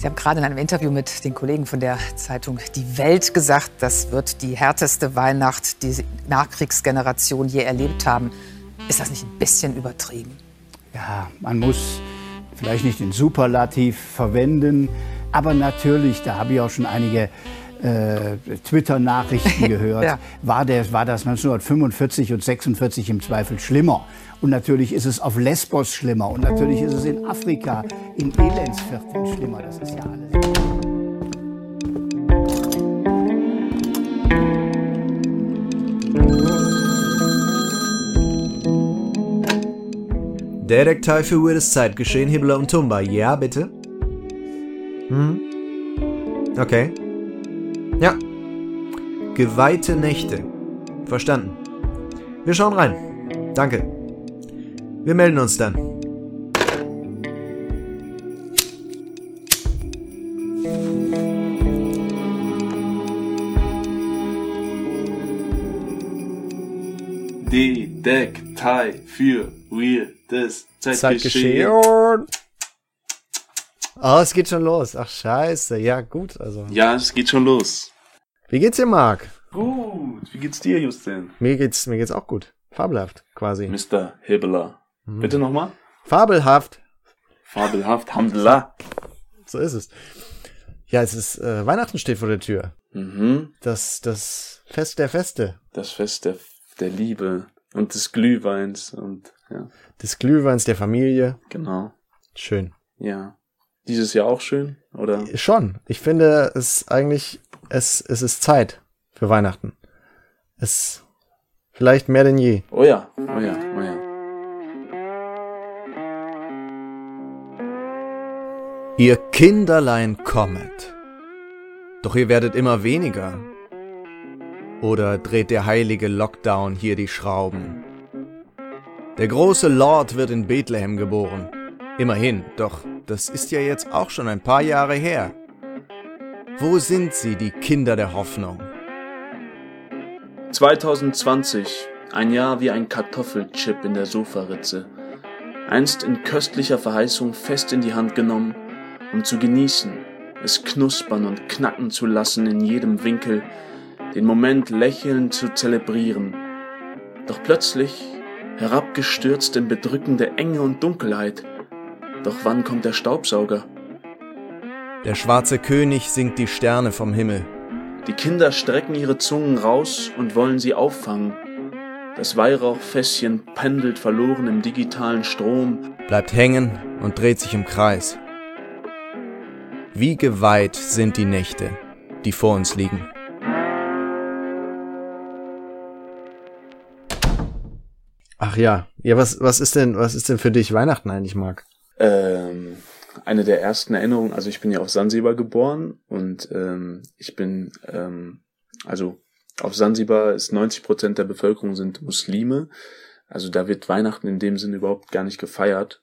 Sie haben gerade in einem Interview mit den Kollegen von der Zeitung Die Welt gesagt, das wird die härteste Weihnacht, die Nachkriegsgeneration je erlebt haben. Ist das nicht ein bisschen übertrieben? Ja, man muss vielleicht nicht den Superlativ verwenden, aber natürlich, da habe ich auch schon einige äh, Twitter-Nachrichten gehört, ja. war, der, war das 1945 und 46 im Zweifel schlimmer. Und natürlich ist es auf Lesbos schlimmer und natürlich ist es in Afrika, in Elendsvierteln schlimmer. Das ist ja alles. Detektiv für weirdes Zeitgeschehen, Hibbler und Tumba. Ja, bitte? Hm? Okay. Ja. Geweihte Nächte. Verstanden. Wir schauen rein. Danke. Wir melden uns dann. Detektei für weirdes Zeitgeschehen. Zeitgeschehen. Oh, es geht schon los. Ach, scheiße. Ja, gut, also. Ja, es geht schon los. Wie geht's dir, Marc? Gut. Wie geht's dir, Justin? Mir geht's, mir geht's auch gut. Fabelhaft, quasi. Mr. Hibbeler. Mhm. Bitte nochmal? Fabelhaft. Fabelhaft, Hamdullah. So ist es. Ja, es ist, äh, Weihnachten steht vor der Tür. Mhm. Das, das Fest der Feste. Das Fest der, der Liebe und des Glühweins und, ja. Des Glühweins der Familie. Genau. Schön. Ja. Dieses Jahr auch schön, oder? Schon. Ich finde es eigentlich, es, es ist Zeit für Weihnachten. Es, vielleicht mehr denn je. Oh ja, oh ja, oh ja. Ihr Kinderlein kommet. Doch ihr werdet immer weniger. Oder dreht der heilige Lockdown hier die Schrauben? Der große Lord wird in Bethlehem geboren. Immerhin, doch das ist ja jetzt auch schon ein paar Jahre her. Wo sind sie, die Kinder der Hoffnung? 2020, ein Jahr wie ein Kartoffelchip in der Sofaritze. Einst in köstlicher Verheißung fest in die Hand genommen, um zu genießen, es knuspern und knacken zu lassen in jedem Winkel, den Moment lächelnd zu zelebrieren. Doch plötzlich, herabgestürzt in bedrückende Enge und Dunkelheit, doch wann kommt der Staubsauger? Der schwarze König singt die Sterne vom Himmel. Die Kinder strecken ihre Zungen raus und wollen sie auffangen. Das Weihrauchfässchen pendelt verloren im digitalen Strom, bleibt hängen und dreht sich im Kreis. Wie geweiht sind die Nächte, die vor uns liegen. Ach ja, ja, was, was ist denn, was ist denn für dich Weihnachten eigentlich, Marc? Ähm, eine der ersten Erinnerungen, also ich bin ja auf Sansibar geboren und ähm, ich bin, ähm, also auf Sansibar ist 90 Prozent der Bevölkerung sind Muslime. Also da wird Weihnachten in dem Sinne überhaupt gar nicht gefeiert.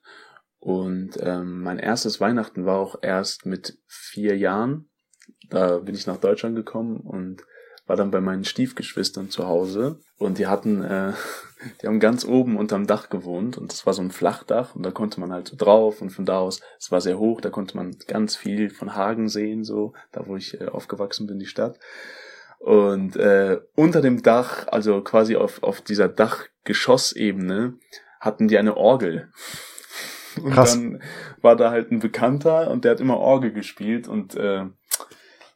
Und ähm, mein erstes Weihnachten war auch erst mit vier Jahren. Da bin ich nach Deutschland gekommen und war dann bei meinen Stiefgeschwistern zu Hause und die hatten, äh, die haben ganz oben unterm Dach gewohnt und das war so ein Flachdach und da konnte man halt so drauf und von da aus, es war sehr hoch, da konnte man ganz viel von Hagen sehen, so, da wo ich äh, aufgewachsen bin, die Stadt. Und äh, unter dem Dach, also quasi auf, auf dieser Dachgeschossebene, hatten die eine Orgel. Und Krass. dann war da halt ein Bekannter und der hat immer Orgel gespielt und äh,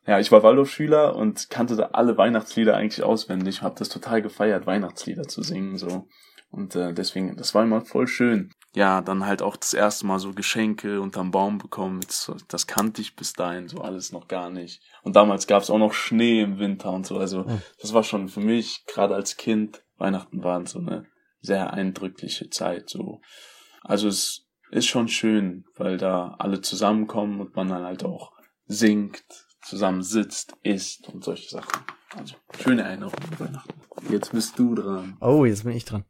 ja, ich war Waldorfschüler und kannte da alle Weihnachtslieder eigentlich auswendig, Ich habe das total gefeiert, Weihnachtslieder zu singen so. Und äh, deswegen, das war immer voll schön. Ja, dann halt auch das erste Mal so Geschenke unterm Baum bekommen. Das, das kannte ich bis dahin so alles noch gar nicht. Und damals gab es auch noch Schnee im Winter und so. Also hm. das war schon für mich, gerade als Kind, Weihnachten waren so eine sehr eindrückliche Zeit. So. Also es ist schon schön, weil da alle zusammenkommen und man dann halt auch singt, zusammen sitzt, isst und solche Sachen. Also, schöne Erinnerungen an Weihnachten. Jetzt bist du dran. Oh, jetzt bin ich dran.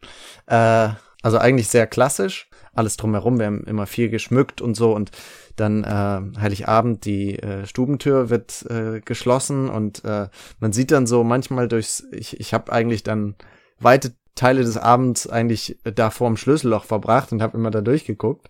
Äh, also eigentlich sehr klassisch. Alles drumherum. Wir haben immer viel geschmückt und so. Und dann äh, Heiligabend, die äh, Stubentür wird äh, geschlossen und äh, man sieht dann so manchmal durchs, ich, ich habe eigentlich dann weite Teile des Abends eigentlich da vorm Schlüsselloch verbracht und habe immer da durchgeguckt.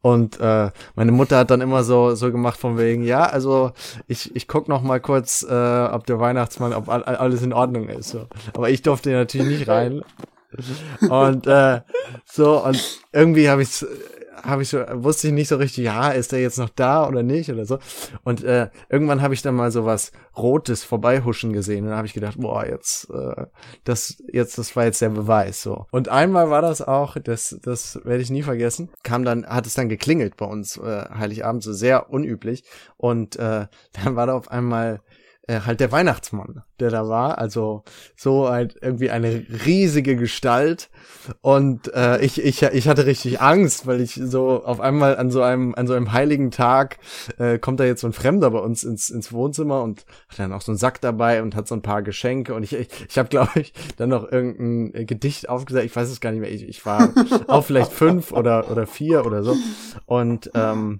Und äh, meine Mutter hat dann immer so so gemacht von wegen, ja, also ich ich guck noch mal kurz, äh, ob der Weihnachtsmann, ob alles in Ordnung ist. So. Aber ich durfte natürlich nicht rein. Und äh, so und irgendwie habe ich habe ich so, wusste ich nicht so richtig, ja, ist der jetzt noch da oder nicht oder so. Und äh, irgendwann habe ich dann mal so was Rotes vorbeihuschen gesehen und dann habe ich gedacht, boah, jetzt, äh, das, jetzt, das war jetzt der Beweis so. Und einmal war das auch, das, das werde ich nie vergessen, kam dann, hat es dann geklingelt bei uns äh, Heiligabend, so sehr unüblich. Und äh, dann war da auf einmal äh, halt der Weihnachtsmann, der da war. Also so halt irgendwie eine riesige Gestalt. Und äh, ich, ich, ich hatte richtig Angst, weil ich so auf einmal an so einem, an so einem heiligen Tag äh, kommt da jetzt so ein Fremder bei uns ins, ins Wohnzimmer und hat dann auch so einen Sack dabei und hat so ein paar Geschenke. Und ich, ich, ich habe, glaube ich, dann noch irgendein Gedicht aufgesagt. Ich weiß es gar nicht mehr. Ich, ich war auch vielleicht fünf oder, oder vier oder so. Und ähm,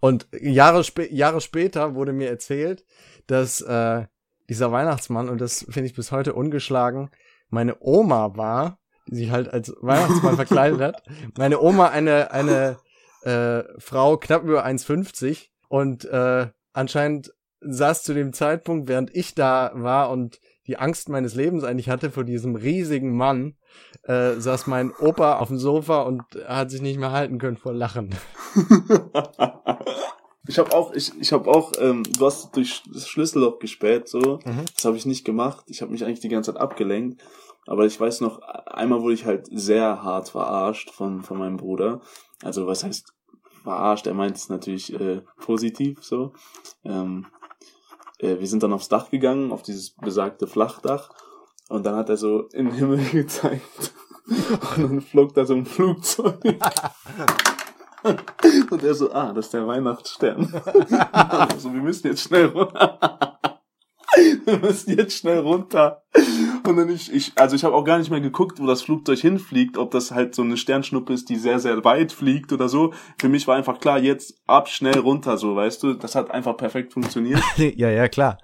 und Jahre, spä Jahre später wurde mir erzählt, dass äh, dieser Weihnachtsmann, und das finde ich bis heute ungeschlagen, meine Oma war, die sich halt als Weihnachtsmann verkleidet hat. Meine Oma eine, eine äh, Frau knapp über 1,50 und äh, anscheinend saß zu dem Zeitpunkt, während ich da war und die Angst meines Lebens eigentlich hatte vor diesem riesigen Mann, äh, saß mein Opa auf dem Sofa und hat sich nicht mehr halten können vor Lachen. Ich habe auch, ich, ich habe auch, ähm, du hast durch das Schlüsselloch gespäht, so. Mhm. Das habe ich nicht gemacht. Ich habe mich eigentlich die ganze Zeit abgelenkt. Aber ich weiß noch, einmal wurde ich halt sehr hart verarscht von, von meinem Bruder. Also was heißt verarscht? Er meint es natürlich äh, positiv so. Ähm, äh, wir sind dann aufs Dach gegangen, auf dieses besagte Flachdach. Und dann hat er so in den Himmel gezeigt. Und dann flog da so ein Flugzeug. Und er so, ah, das ist der Weihnachtsstern. also, wir müssen jetzt schnell runter. wir müssen jetzt schnell runter. Und dann ich, ich also ich habe auch gar nicht mehr geguckt, wo das Flugzeug hinfliegt, ob das halt so eine Sternschnuppe ist, die sehr, sehr weit fliegt oder so. Für mich war einfach klar, jetzt ab, schnell runter, so, weißt du. Das hat einfach perfekt funktioniert. ja, ja, klar.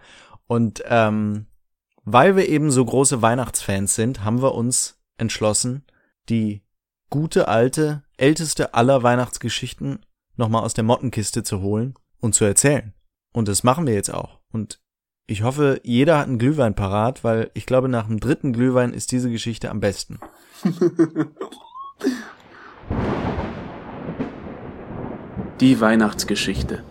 Und ähm, weil wir eben so große Weihnachtsfans sind, haben wir uns entschlossen, die gute alte, älteste aller Weihnachtsgeschichten nochmal aus der Mottenkiste zu holen und zu erzählen. Und das machen wir jetzt auch. Und ich hoffe, jeder hat einen Glühwein parat, weil ich glaube, nach dem dritten Glühwein ist diese Geschichte am besten. Die Weihnachtsgeschichte.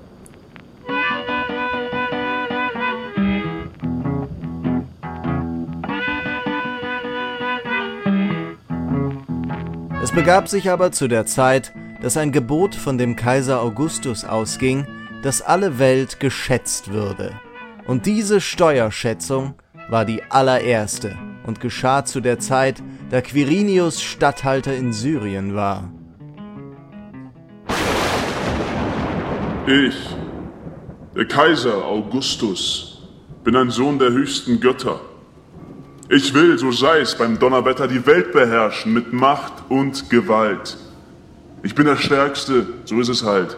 Begab sich aber zu der Zeit, dass ein Gebot von dem Kaiser Augustus ausging, dass alle Welt geschätzt würde. Und diese Steuerschätzung war die allererste und geschah zu der Zeit, da Quirinius Statthalter in Syrien war. Ich, der Kaiser Augustus, bin ein Sohn der höchsten Götter ich will, so sei es, beim Donnerwetter die Welt beherrschen mit Macht und Gewalt. Ich bin der Stärkste, so ist es halt.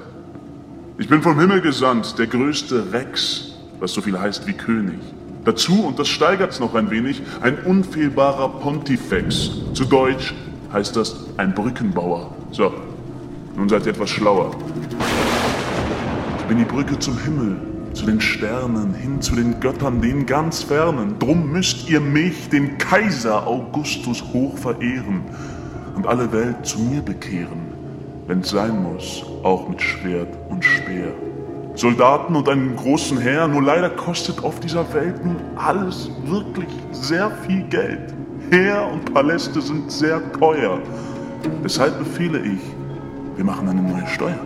Ich bin vom Himmel gesandt, der größte Rex, was so viel heißt wie König. Dazu, und das steigert's noch ein wenig, ein unfehlbarer Pontifex. Zu Deutsch heißt das ein Brückenbauer. So, nun seid ihr etwas schlauer. Ich bin die Brücke zum Himmel, zu den Sternen, hin zu den Göttern, den ganz fernen. Drum müsst ihr mich, den Kaiser Augustus, hoch verehren und alle Welt zu mir bekehren, wenn's sein muss, auch mit Schwert und Speer. Soldaten und einen großen Heer, nur leider kostet auf dieser Welt nun alles wirklich sehr viel Geld. Heer und Paläste sind sehr teuer. Deshalb befehle ich, wir machen eine neue Steuer.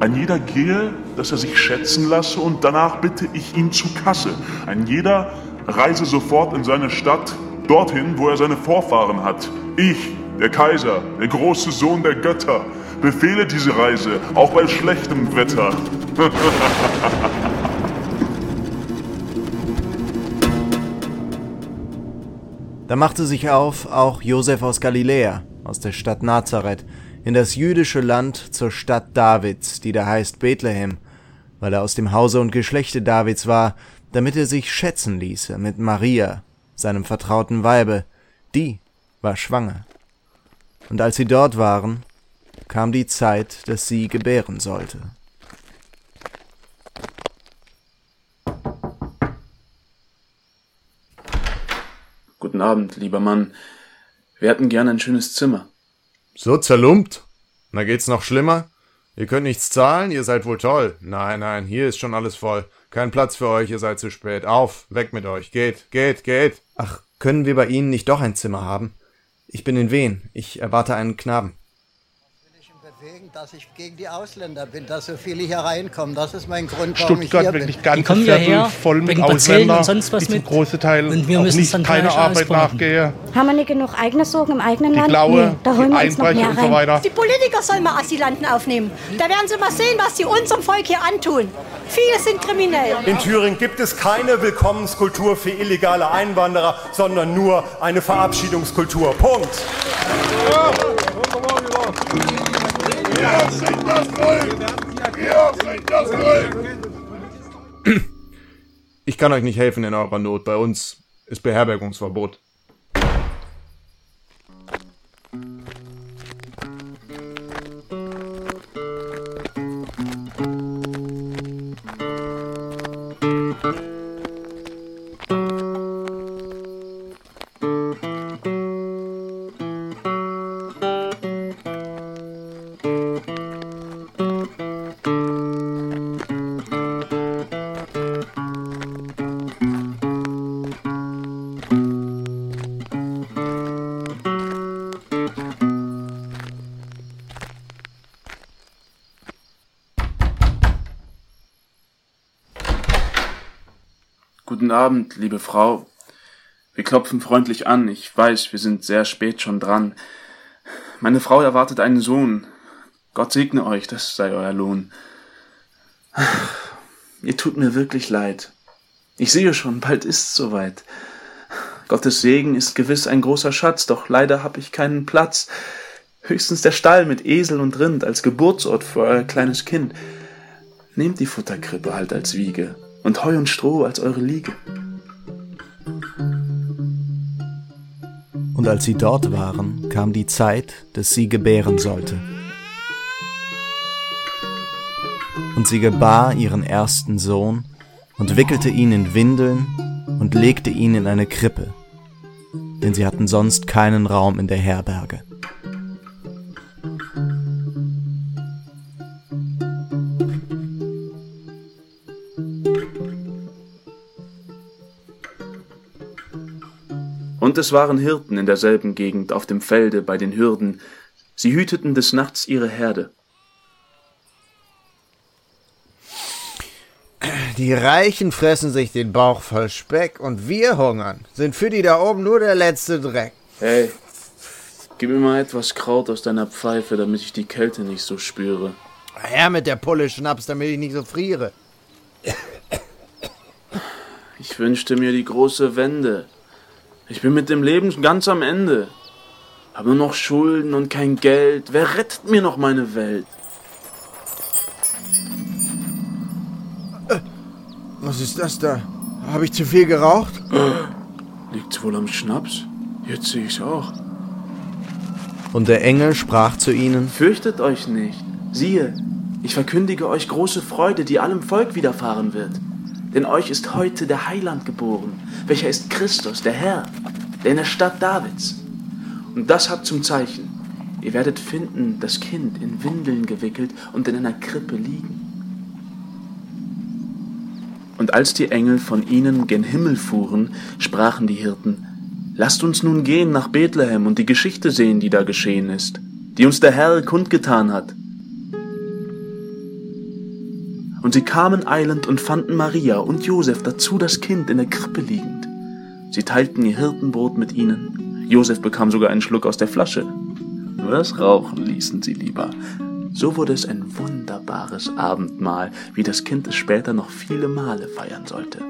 Ein jeder gehe, dass er sich schätzen lasse und danach bitte ich ihn zu Kasse. Ein jeder reise sofort in seine Stadt, dorthin, wo er seine Vorfahren hat. Ich, der Kaiser, der große Sohn der Götter, befehle diese Reise, auch bei schlechtem Wetter. da machte sich auf auch Josef aus Galiläa, aus der Stadt Nazareth, in das jüdische Land zur Stadt Davids, die da heißt Bethlehem, weil er aus dem Hause und Geschlechte Davids war, damit er sich schätzen ließe mit Maria, seinem vertrauten Weibe, die war schwanger. Und als sie dort waren, kam die Zeit, dass sie gebären sollte. Guten Abend, lieber Mann. Wir hätten gern ein schönes Zimmer. So zerlumpt? Na geht's noch schlimmer? Ihr könnt nichts zahlen, ihr seid wohl toll. Nein, nein, hier ist schon alles voll. Kein Platz für euch, ihr seid zu spät. Auf, weg mit euch. Geht, geht, geht. Ach, können wir bei Ihnen nicht doch ein Zimmer haben? Ich bin in Wien. Ich erwarte einen Knaben deswegen, dass ich gegen die Ausländer bin, dass so viele hier reinkommen. Das ist mein Grund, warum Stuttgart ich hier wirklich ganz hierher, voll mit Ausländern, und sonst was die mit. großen Teil Und wir müssen nicht dann keine Arbeit nachgehen. Haben wir nicht genug eigene Sorgen im eigenen Die Land? Blaue, nee, da holen die wir uns noch Einbrecher mehr und so weiter. Die Politiker sollen mal Asylanten aufnehmen. Da werden sie mal sehen, was sie unserem Volk hier antun. Viele sind kriminell. In Thüringen gibt es keine Willkommenskultur für illegale Einwanderer, sondern nur eine Verabschiedungskultur. Punkt. Ich kann euch nicht helfen in eurer Not. Bei uns ist Beherbergungsverbot. Guten Abend, liebe Frau. Wir klopfen freundlich an. Ich weiß, wir sind sehr spät schon dran. Meine Frau erwartet einen Sohn. Gott segne euch, das sei euer Lohn. Ihr tut mir wirklich leid. Ich sehe schon, bald ist's soweit. Gottes Segen ist gewiss ein großer Schatz, doch leider hab ich keinen Platz. Höchstens der Stall mit Esel und Rind als Geburtsort für euer kleines Kind. Nehmt die Futterkrippe halt als Wiege und Heu und Stroh als eure Liege. Und als sie dort waren, kam die Zeit, dass sie gebären sollte. Und sie gebar ihren ersten Sohn und wickelte ihn in Windeln und legte ihn in eine Krippe, denn sie hatten sonst keinen Raum in der Herberge. Und es waren Hirten in derselben Gegend auf dem Felde bei den Hürden. Sie hüteten des Nachts ihre Herde. Die Reichen fressen sich den Bauch voll Speck und wir hungern. Sind für die da oben nur der letzte Dreck. Hey, gib mir mal etwas Kraut aus deiner Pfeife, damit ich die Kälte nicht so spüre. Her mit der Pulle Schnaps, damit ich nicht so friere. Ich wünschte mir die große Wende. Ich bin mit dem Leben ganz am Ende. Hab nur noch Schulden und kein Geld. Wer rettet mir noch meine Welt? Was ist das da? Habe ich zu viel geraucht? Liegt's wohl am Schnaps? Jetzt sehe ich's auch. Und der Engel sprach zu ihnen, Fürchtet euch nicht. Siehe, ich verkündige euch große Freude, die allem Volk widerfahren wird. Denn euch ist heute der Heiland geboren, welcher ist Christus, der Herr, der in der Stadt Davids. Und das habt zum Zeichen. Ihr werdet finden, das Kind in Windeln gewickelt und in einer Krippe liegen. Und als die Engel von ihnen gen Himmel fuhren, sprachen die Hirten, Lasst uns nun gehen nach Bethlehem und die Geschichte sehen, die da geschehen ist, die uns der Herr kundgetan hat. Und sie kamen eilend und fanden Maria und Josef dazu das Kind in der Krippe liegend. Sie teilten ihr Hirtenbrot mit ihnen. Josef bekam sogar einen Schluck aus der Flasche. Nur das Rauchen ließen sie lieber. So wurde es ein wunderbares Abendmahl, wie das Kind es später noch viele Male feiern sollte.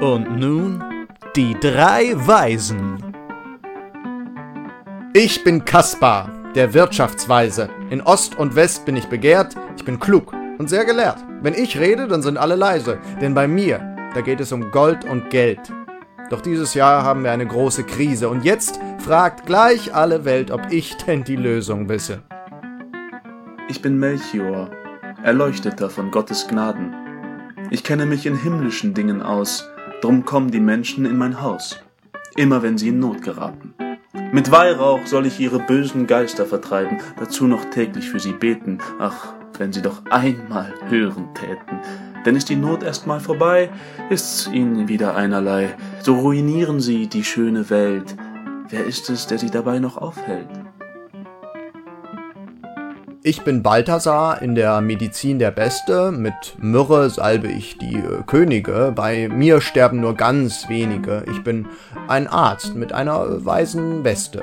Und nun die drei Weisen. Ich bin Kaspar, der Wirtschaftsweise. In Ost und West bin ich begehrt, ich bin klug und sehr gelehrt. Wenn ich rede, dann sind alle leise, denn bei mir Da geht es um Gold und Geld. Doch dieses Jahr haben wir eine große Krise und jetzt fragt gleich alle Welt, ob ich denn die Lösung wisse. Ich bin Melchior, Erleuchteter von Gottes Gnaden. Ich kenne mich in himmlischen Dingen aus, drum kommen die Menschen in mein Haus, immer wenn sie in Not geraten. Mit Weihrauch soll ich ihre bösen Geister vertreiben, dazu noch täglich für sie beten. Ach, wenn sie doch einmal hören täten. Denn ist die Not erstmal vorbei, ist's ihnen wieder einerlei. So ruinieren sie die schöne Welt. Wer ist es, der sie dabei noch aufhält? Ich bin Balthasar, in der Medizin der Beste. Mit Myrrhe salbe ich die äh, Könige. Bei mir sterben nur ganz wenige. Ich bin ein Arzt mit einer weisen Weste.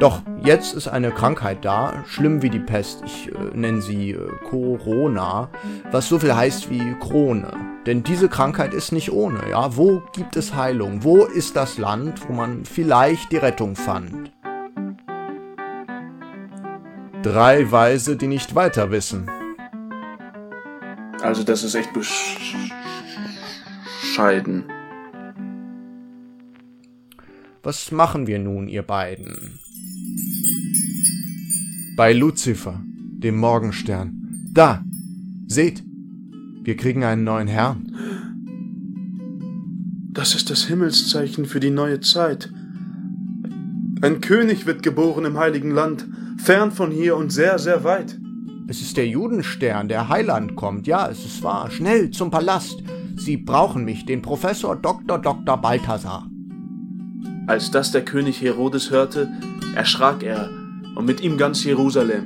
Doch jetzt ist eine Krankheit da, schlimm wie die Pest. Ich äh, nenne sie äh, Corona, was so viel heißt wie Krone. Denn diese Krankheit ist nicht ohne, ja? Wo gibt es Heilung? Wo ist das Land, wo man vielleicht die Rettung fand? Drei Weise, die nicht weiter wissen. Also das ist echt bescheiden. Was machen wir nun, ihr beiden? Bei Luzifer, dem Morgenstern. Da! Seht! Wir kriegen einen neuen Herrn. Das ist das Himmelszeichen für die neue Zeit. Ein König wird geboren im heiligen Land fern von hier und sehr, sehr weit. Es ist der Judenstern, der Heiland kommt. Ja, es ist wahr. Schnell zum Palast. Sie brauchen mich, den Professor Dr. Dr. Balthasar. Als das der König Herodes hörte, erschrak er und mit ihm ganz Jerusalem.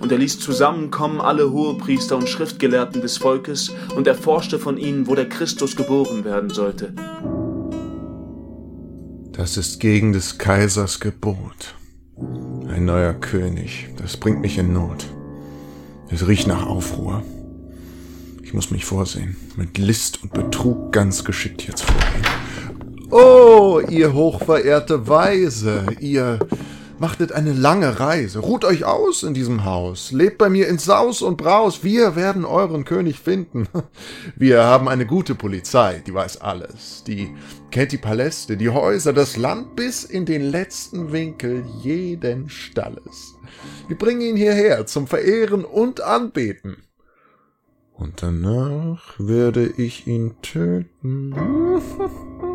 Und er ließ zusammenkommen alle Hohepriester und Schriftgelehrten des Volkes und erforschte von ihnen, wo der Christus geboren werden sollte. Das ist gegen des Kaisers Gebot. Ein neuer König, das bringt mich in Not. Es riecht nach Aufruhr. Ich muss mich vorsehen, mit List und Betrug ganz geschickt jetzt vorgehen. Oh, ihr hochverehrte Weise, ihr Machtet eine lange Reise, ruht euch aus in diesem Haus, lebt bei mir in Saus und Braus, wir werden euren König finden. Wir haben eine gute Polizei, die weiß alles, die kennt die Paläste, die Häuser, das Land bis in den letzten Winkel jeden Stalles. Wir bringen ihn hierher zum Verehren und Anbeten. Und danach werde ich ihn töten.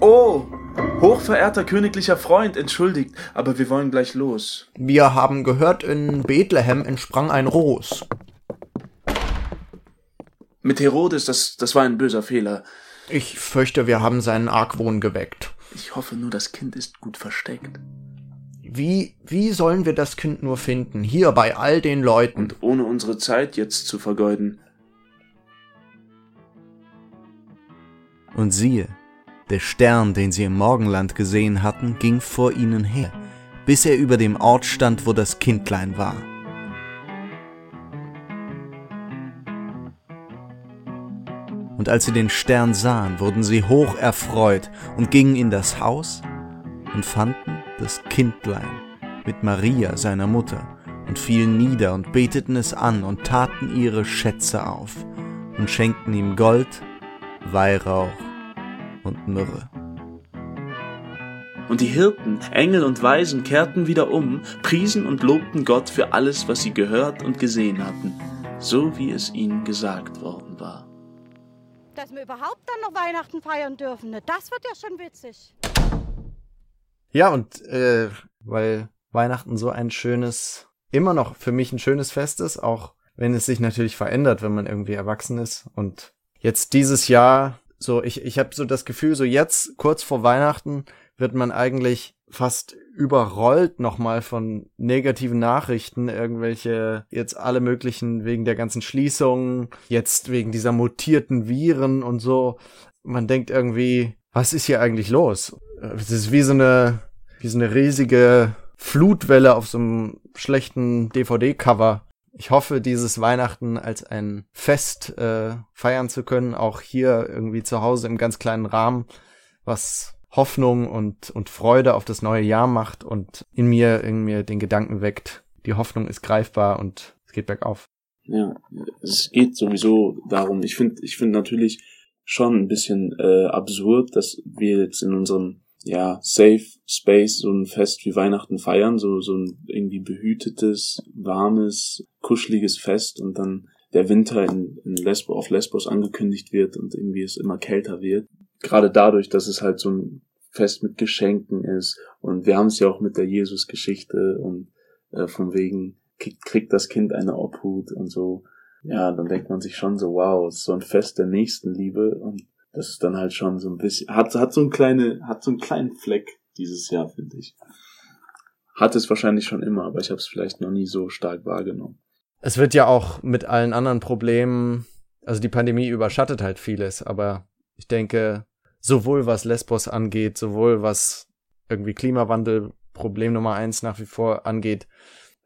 Oh, hochverehrter königlicher Freund, entschuldigt, aber wir wollen gleich los. Wir haben gehört, in Bethlehem entsprang ein Ros. Mit Herodes, das, das war ein böser Fehler. Ich fürchte, wir haben seinen Argwohn geweckt. Ich hoffe nur, das Kind ist gut versteckt. Wie, wie sollen wir das Kind nur finden? Hier bei all den Leuten. Und ohne unsere Zeit jetzt zu vergeuden. Und siehe, der Stern, den sie im Morgenland gesehen hatten, ging vor ihnen her, bis er über dem Ort stand, wo das Kindlein war. Und als sie den Stern sahen, wurden sie hoch erfreut und gingen in das Haus und fanden das Kindlein mit Maria, seiner Mutter, und fielen nieder und beteten es an und taten ihre Schätze auf und schenkten ihm Gold, Weihrauch und Myrrhe. Und die Hirten, Engel und Weisen kehrten wieder um, priesen und lobten Gott für alles, was sie gehört und gesehen hatten, so wie es ihnen gesagt worden war. Dass wir überhaupt dann noch Weihnachten feiern dürfen, ne? das wird ja schon witzig. Ja, und äh, weil Weihnachten so ein schönes, immer noch für mich ein schönes Fest ist, auch wenn es sich natürlich verändert, wenn man irgendwie erwachsen ist. Und jetzt dieses Jahr so, ich, ich habe so das Gefühl, so jetzt, kurz vor Weihnachten, wird man eigentlich fast überrollt nochmal von negativen Nachrichten, irgendwelche jetzt alle möglichen wegen der ganzen Schließungen, jetzt wegen dieser mutierten Viren und so. Man denkt irgendwie, was ist hier eigentlich los? Es ist wie so eine, wie so eine riesige Flutwelle auf so einem schlechten DVD-Cover ich hoffe, dieses Weihnachten als ein Fest äh, feiern zu können, auch hier irgendwie zu Hause im ganz kleinen Rahmen, was Hoffnung und, und Freude auf das neue Jahr macht und in mir, mir den Gedanken weckt, die Hoffnung ist greifbar und es geht bergauf. Ja, es geht sowieso darum. Ich finde, ich finde natürlich schon ein bisschen äh, absurd, dass wir jetzt in unserem ja Safe Space so ein Fest wie Weihnachten feiern, so so ein irgendwie behütetes, warmes, kuscheliges Fest und dann der Winter in, in Lesbos auf Lesbos angekündigt wird und irgendwie es immer kälter wird. Gerade dadurch, dass es halt so ein Fest mit Geschenken ist und wir haben es ja auch mit der Jesus-Geschichte und äh, von wegen kriegt, kriegt das Kind eine Obhut und so. Ja, dann denkt man sich schon so, wow, so ein Fest der Nächstenliebe und das ist dann halt schon so ein bisschen, hat, hat so ein kleine, hat so einen kleinen Fleck dieses Jahr, finde ich. Hat es wahrscheinlich schon immer, aber ich habe es vielleicht noch nie so stark wahrgenommen. Es wird ja auch mit allen anderen Problemen, also die Pandemie überschattet halt vieles, aber ich denke, sowohl was Lesbos angeht, sowohl was irgendwie Klimawandel, Problem Nummer eins nach wie vor angeht,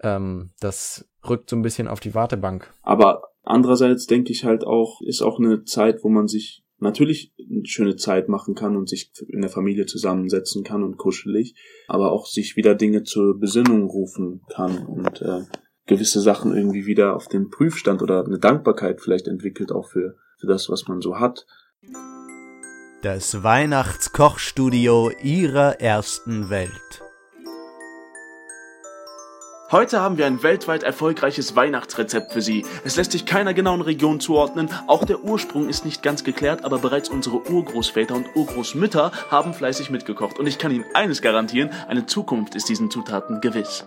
ähm, das rückt so ein bisschen auf die Wartebank. Aber andererseits denke ich halt auch, ist auch eine Zeit, wo man sich natürlich eine schöne Zeit machen kann und sich in der Familie zusammensetzen kann und kuschelig, aber auch sich wieder Dinge zur Besinnung rufen kann und äh, gewisse Sachen irgendwie wieder auf den Prüfstand oder eine Dankbarkeit vielleicht entwickelt auch für, für das, was man so hat. Das Weihnachtskochstudio ihrer ersten Welt. Heute haben wir ein weltweit erfolgreiches Weihnachtsrezept für Sie. Es lässt sich keiner genauen Region zuordnen, auch der Ursprung ist nicht ganz geklärt, aber bereits unsere Urgroßväter und Urgroßmütter haben fleißig mitgekocht. Und ich kann Ihnen eines garantieren, eine Zukunft ist diesen Zutaten gewiss.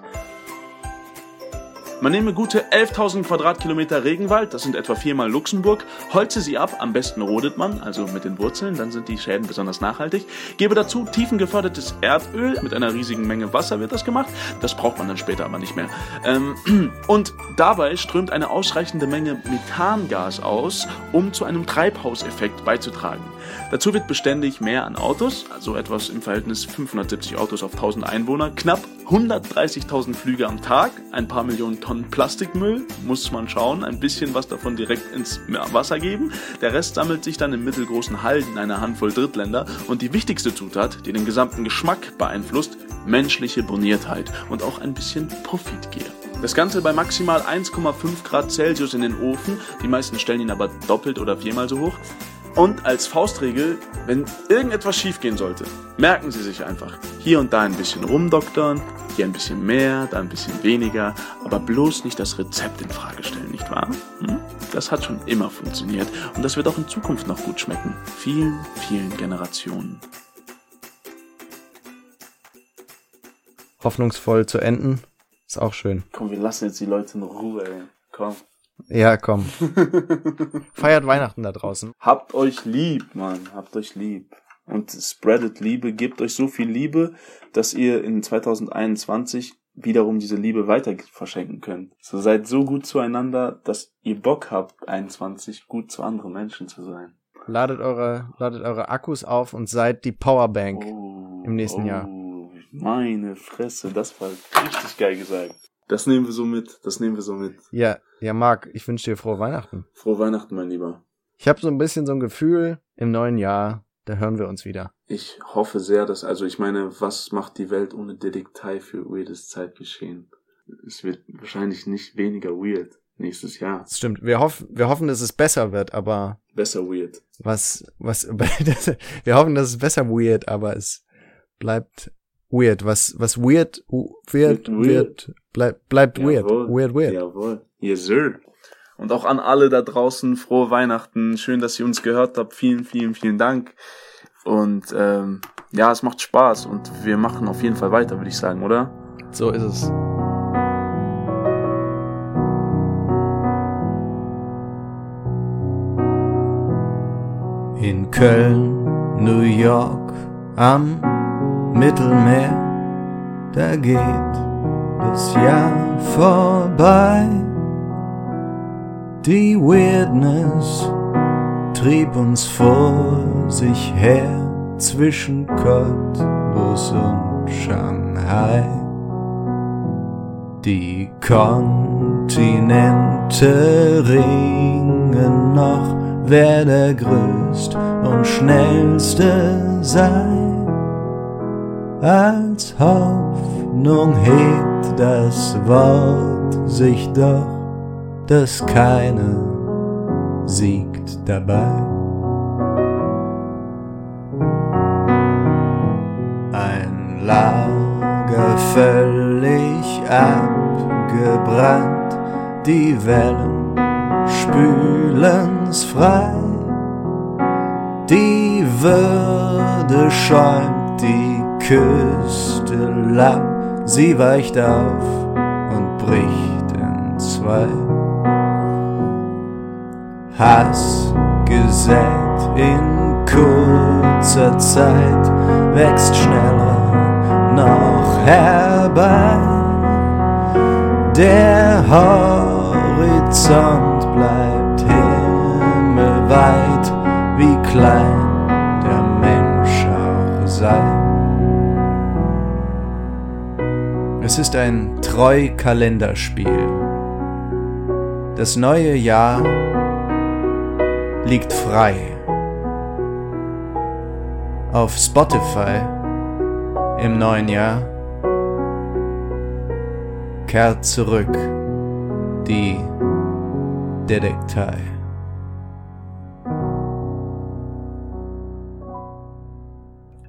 Man nehme gute 11.000 Quadratkilometer Regenwald, das sind etwa viermal Luxemburg, holze sie ab, am besten rodet man, also mit den Wurzeln, dann sind die Schäden besonders nachhaltig, gebe dazu tiefengefördertes Erdöl, mit einer riesigen Menge Wasser wird das gemacht, das braucht man dann später aber nicht mehr. Ähm, und dabei strömt eine ausreichende Menge Methangas aus, um zu einem Treibhauseffekt beizutragen. Dazu wird beständig mehr an Autos, also etwas im Verhältnis 570 Autos auf 1000 Einwohner, knapp 130.000 Flüge am Tag, ein paar Millionen Tonnen Plastikmüll, muss man schauen, ein bisschen was davon direkt ins Wasser geben. Der Rest sammelt sich dann im mittelgroßen Halden in einer Handvoll Drittländer und die wichtigste Zutat, die den gesamten Geschmack beeinflusst, menschliche Boniertheit und auch ein bisschen Profitgier. Das Ganze bei maximal 1,5 Grad Celsius in den Ofen, die meisten stellen ihn aber doppelt oder viermal so hoch. Und als Faustregel, wenn irgendetwas schiefgehen sollte, merken Sie sich einfach, hier und da ein bisschen rumdoktern, hier ein bisschen mehr, da ein bisschen weniger, aber bloß nicht das Rezept in Frage stellen, nicht wahr? Hm? Das hat schon immer funktioniert und das wird auch in Zukunft noch gut schmecken. Vielen, vielen Generationen. Hoffnungsvoll zu enden, ist auch schön. Komm, wir lassen jetzt die Leute in Ruhe, ey. Komm. Ja, komm. Feiert Weihnachten da draußen. Habt euch lieb, Mann. Habt euch lieb. Und spreadet Liebe, gebt euch so viel Liebe, dass ihr in 2021 wiederum diese Liebe weiter verschenken könnt. So seid so gut zueinander, dass ihr Bock habt, 21 gut zu anderen Menschen zu sein. Ladet eure, ladet eure Akkus auf und seid die Powerbank oh, im nächsten oh, Jahr. Meine Fresse, das war richtig geil gesagt. Das nehmen wir so mit. Das nehmen wir so mit. Ja, ja, Marc, ich wünsche dir frohe Weihnachten. Frohe Weihnachten, mein Lieber. Ich habe so ein bisschen so ein Gefühl, im neuen Jahr, da hören wir uns wieder. Ich hoffe sehr, dass, also ich meine, was macht die Welt ohne Detektei für weirdes Zeitgeschehen? Es wird wahrscheinlich nicht weniger weird nächstes Jahr. Das stimmt. Wir hoffen, wir hoffen, dass es besser wird, aber. Besser weird. Was, was, wir hoffen, dass es besser weird, aber es bleibt weird. Was, was weird, weird, weird, weird bleib, bleibt Jawohl. weird. Weird, weird. Jawohl. Yes, sir. Und auch an alle da draußen frohe Weihnachten. Schön, dass ihr uns gehört habt. Vielen, vielen, vielen Dank. Und ähm, ja, es macht Spaß und wir machen auf jeden Fall weiter, würde ich sagen, oder? So ist es. In Köln, New York, am Mittelmeer, da geht das Jahr vorbei. Die Weirdness trieb uns vor sich her zwischen Cottbus und Shanghai. Die Kontinente ringen noch, wer der größte und schnellste sei als Hoffnung hebt das Wort sich doch dass keine siegt dabei. Ein Lager völlig abgebrannt, die Wellen spülen's frei. Die Würde schäumt die Küste lang, sie weicht auf und bricht in zwei. Hass gesät in kurzer Zeit, wächst schneller noch herbei. Der Horizont bleibt himmelweit, wie klein Es ist ein Treu-Kalenderspiel. Das neue Jahr liegt frei. Auf Spotify im neuen Jahr kehrt zurück die Detektei.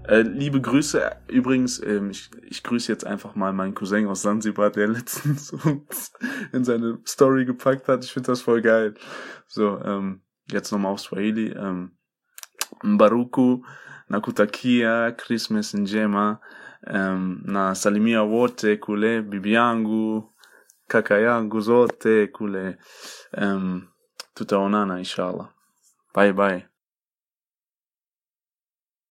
Äh, liebe Grüße, übrigens, ähm, ich, ich grüße jetzt einfach mal meinen Cousin aus Sansibar, der letztens uns in seine Story gepackt hat. Ich finde das voll geil. So, ähm, jetzt nochmal auf Swahili. Ähm, Mbaruku, nakutakia Christmas njema um, na salimia wote kule bibi yangu kaka zote kule um, tutaonana inshallah bye bye